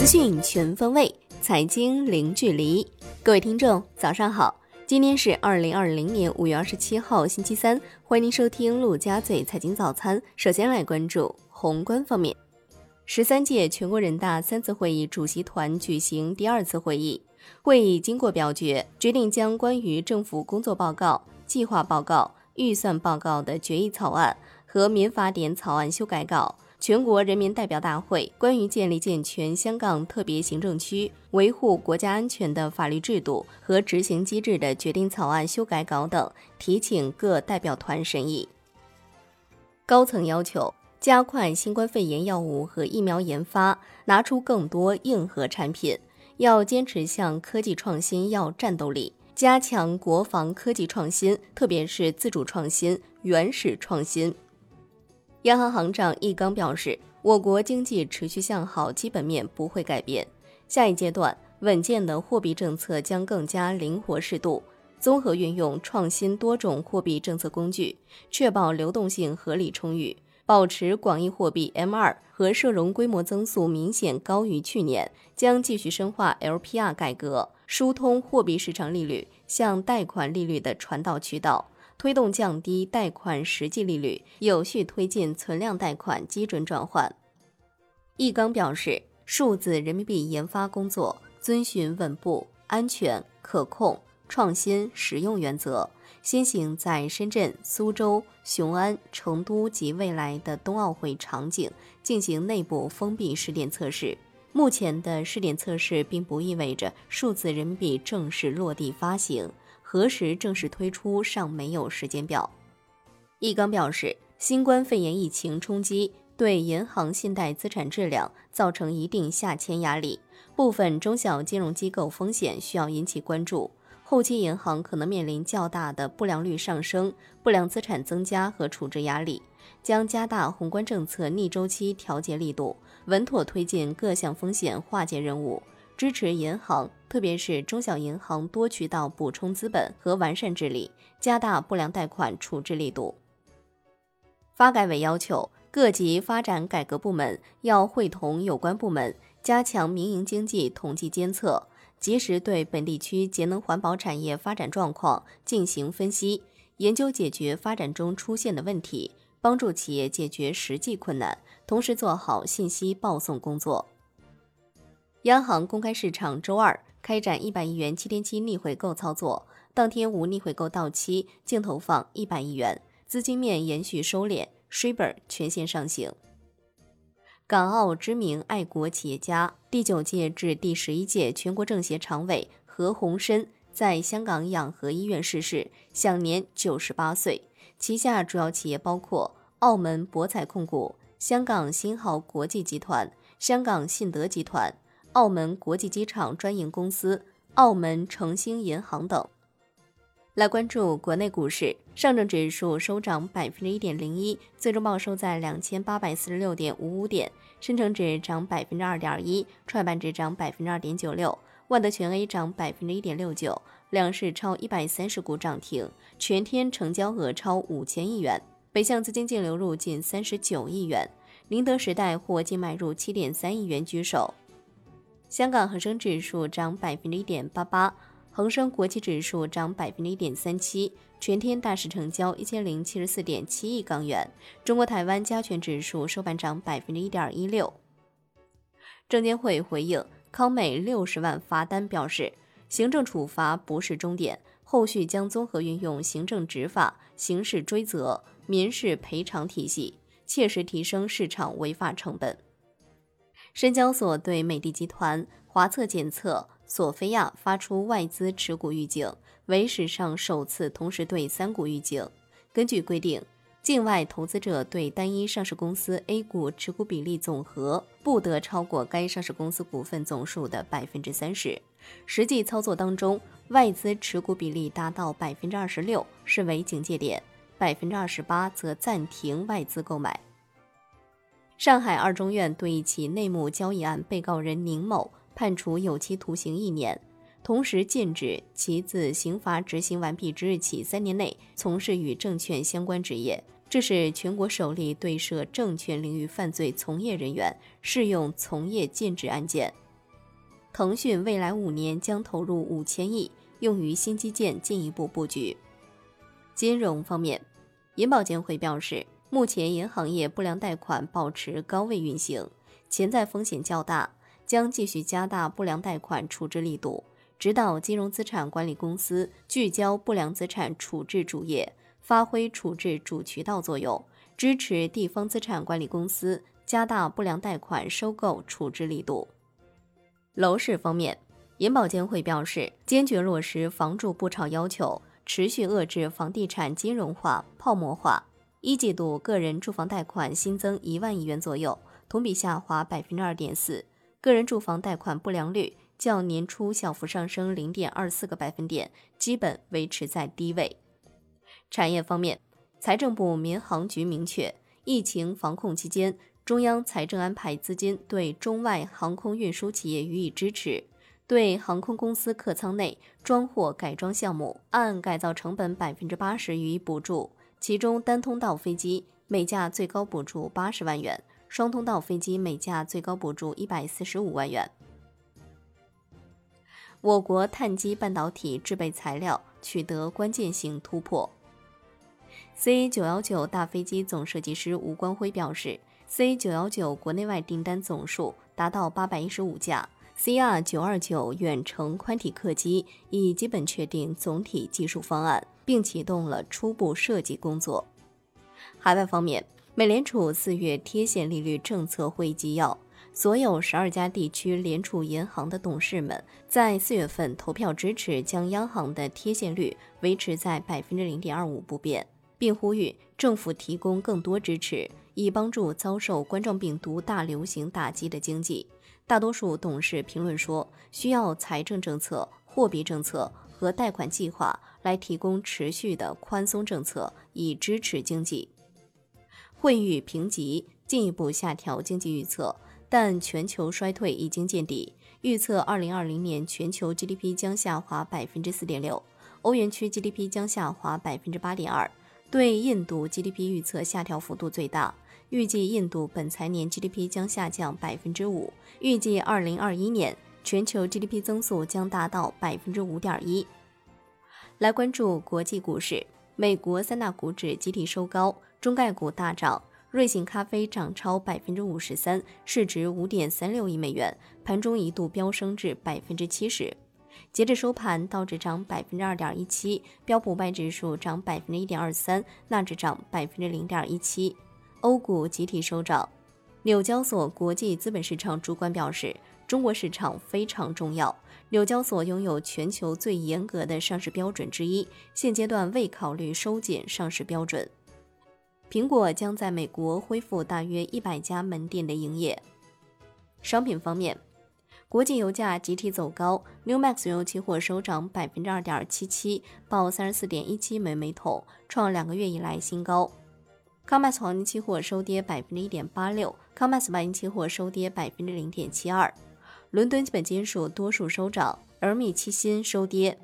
资讯全方位，财经零距离。各位听众，早上好！今天是二零二零年五月二十七号，星期三。欢迎您收听陆家嘴财经早餐。首先来关注宏观方面，十三届全国人大三次会议主席团举行第二次会议，会议经过表决，决定将关于政府工作报告、计划报告、预算报告的决议草案和民法典草案修改稿。全国人民代表大会关于建立健全香港特别行政区维护国家安全的法律制度和执行机制的决定草案修改稿等，提请各代表团审议。高层要求加快新冠肺炎药物和疫苗研发，拿出更多硬核产品，要坚持向科技创新要战斗力，加强国防科技创新，特别是自主创新、原始创新。央行行长易纲表示，我国经济持续向好，基本面不会改变。下一阶段，稳健的货币政策将更加灵活适度，综合运用创新多种货币政策工具，确保流动性合理充裕，保持广义货币 M2 和社融规模增速明显高于去年。将继续深化 LPR 改革，疏通货币市场利率向贷款利率的传导渠道。推动降低贷款实际利率，有序推进存量贷款基准转换。易纲表示，数字人民币研发工作遵循稳步、安全、可控、创新、实用原则，先行在深圳、苏州、雄安、成都及未来的冬奥会场景进行内部封闭试点测试。目前的试点测试并不意味着数字人民币正式落地发行。何时正式推出尚没有时间表。易纲表示，新冠肺炎疫情冲击对银行信贷资产质量造成一定下签压力，部分中小金融机构风险需要引起关注。后期银行可能面临较大的不良率上升、不良资产增加和处置压力，将加大宏观政策逆周期调节力度，稳妥推进各项风险化解任务。支持银行，特别是中小银行多渠道补充资本和完善治理，加大不良贷款处置力度。发改委要求各级发展改革部门要会同有关部门，加强民营经济统计监测，及时对本地区节能环保产业发展状况进行分析，研究解决发展中出现的问题，帮助企业解决实际困难，同时做好信息报送工作。央行公开市场周二开展一百亿元七天期逆回购操作，当天无逆回购到期，净投放一百亿元，资金面延续收敛，Shibor 全线上行。港澳知名爱国企业家、第九届至第十一届全国政协常委何鸿燊在香港养和医院逝世，享年九十八岁。旗下主要企业包括澳门博彩控股、香港新濠国际集团、香港信德集团。澳门国际机场专营公司、澳门诚兴银行等。来关注国内股市，上证指数收涨百分之一点零一，最终报收在两千八百四十六点五五点；深成指涨百分之二点一，创业板指涨百分之二点九六，万德全 A 涨百分之一点六九，两市超一百三十股涨停，全天成交额超五千亿元，北向资金净流入近三十九亿元，宁德时代获净买入七点三亿元居首。香港恒生指数涨百分之一点八八，恒生国际指数涨百分之一点三七，全天大市成交一千零七十四点七亿港元。中国台湾加权指数收盘涨百分之一点一六。证监会回应康美六十万罚单表示，行政处罚不是终点，后续将综合运用行政执法、刑事追责、民事赔偿体系，切实提升市场违法成本。深交所对美的集团、华测检测、索菲亚发出外资持股预警，为史上首次同时对三股预警。根据规定，境外投资者对单一上市公司 A 股持股比例总和不得超过该上市公司股份总数的百分之三十。实际操作当中，外资持股比例达到百分之二十六，视为警戒点；百分之二十八则暂停外资购买。上海二中院对一起内幕交易案被告人宁某判处有期徒刑一年，同时禁止其自刑罚执行完毕之日起三年内从事与证券相关职业。这是全国首例对涉证券领域犯罪从业人员适用从业禁止案件。腾讯未来五年将投入五千亿，用于新基建进一步布局。金融方面，银保监会表示，目前银行业不良贷款保持高位运行，潜在风险较大，将继续加大不良贷款处置力度，指导金融资产管理公司聚焦不良资产处置主业，发挥处置主渠道作用，支持地方资产管理公司加大不良贷款收购处置力度。楼市方面，银保监会表示，坚决落实房住不炒要求，持续遏制房地产金融化、泡沫化。一季度个人住房贷款新增一万亿元左右，同比下滑百分之二点四。个人住房贷款不良率较年初小幅上升零点二四个百分点，基本维持在低位。产业方面，财政部、民航局明确，疫情防控期间。中央财政安排资金对中外航空运输企业予以支持，对航空公司客舱内装货改装项目按改造成本百分之八十予以补助，其中单通道飞机每架最高补助八十万元，双通道飞机每架最高补助一百四十五万元。我国碳基半导体制备材料取得关键性突破。C 九幺九大飞机总设计师吴光辉表示。C 九幺九国内外订单总数达到八百一十五架，CR 九二九远程宽体客机已基本确定总体技术方案，并启动了初步设计工作。海外方面，美联储四月贴现利率政策会议纪要，所有十二家地区联储银行的董事们在四月份投票支持将央行的贴现率维持在百分之零点二五不变，并呼吁政府提供更多支持。以帮助遭受冠状病毒大流行打击的经济。大多数董事评论说，需要财政政策、货币政策和贷款计划来提供持续的宽松政策，以支持经济。惠誉评级进一步下调经济预测，但全球衰退已经见底，预测2020年全球 GDP 将下滑4.6%，欧元区 GDP 将下滑8.2%，对印度 GDP 预测下调幅度最大。预计印度本财年 GDP 将下降百分之五，预计二零二一年全球 GDP 增速将达到百分之五点一。来关注国际股市，美国三大股指集体收高，中概股大涨，瑞幸咖啡涨超百分之五十三，市值五点三六亿美元，盘中一度飙升至百分之七十。截至收盘，道指涨百分之二点一七，标普五百指数涨百分之一点二三，纳指涨百分之零点一七。欧股集体收涨，纽交所国际资本市场主管表示，中国市场非常重要。纽交所拥有全球最严格的上市标准之一，现阶段未考虑收紧上市标准。苹果将在美国恢复大约一百家门店的营业。商品方面，国际油价集体走高，New Max 原油期货收涨百分之二点七七，报三十四点一七美每桶，创两个月以来新高。康麦斯黄金期货收跌百分之一点八六，康麦斯白银期货收跌百分之零点七二。伦敦基本金属多数收涨，而米期锌收跌。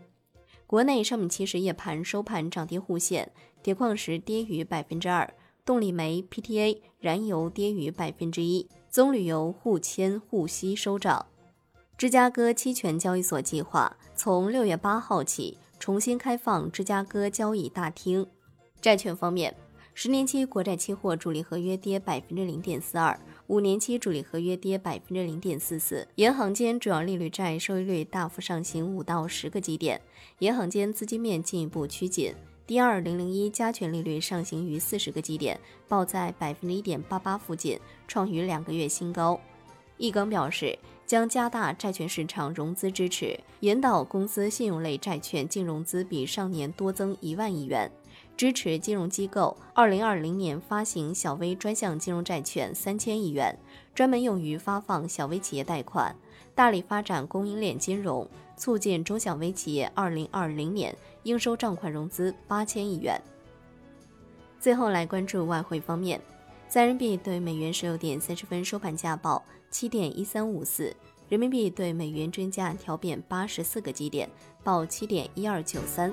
国内商品期实夜盘收盘涨跌互现，铁矿石跌逾百分之二，动力煤、PTA、燃油跌逾百分之一，棕榈油、沪铅、沪锡收涨。芝加哥期权交易所计划从六月八号起重新开放芝加哥交易大厅。债券方面。十年期国债期货主力合约跌百分之零点四二，五年期主力合约跌百分之零点四四。银行间主要利率债收益率大幅上行五到十个基点，银行间资金面进一步趋紧。D 二零零一加权利率上行于四十个基点，报在百分之一点八八附近，创于两个月新高。易纲表示，将加大债券市场融资支持，引导公司信用类债券净融资比上年多增一万亿元。支持金融机构二零二零年发行小微专项金融债券三千亿元，专门用于发放小微企业贷款，大力发展供应链金融，促进中小微企业二零二零年应收账款融资八千亿元。最后来关注外汇方面，在人民币对美元十六点三十分收盘价报七点一三五四，人民币对美元均价调贬八十四个基点，报七点一二九三。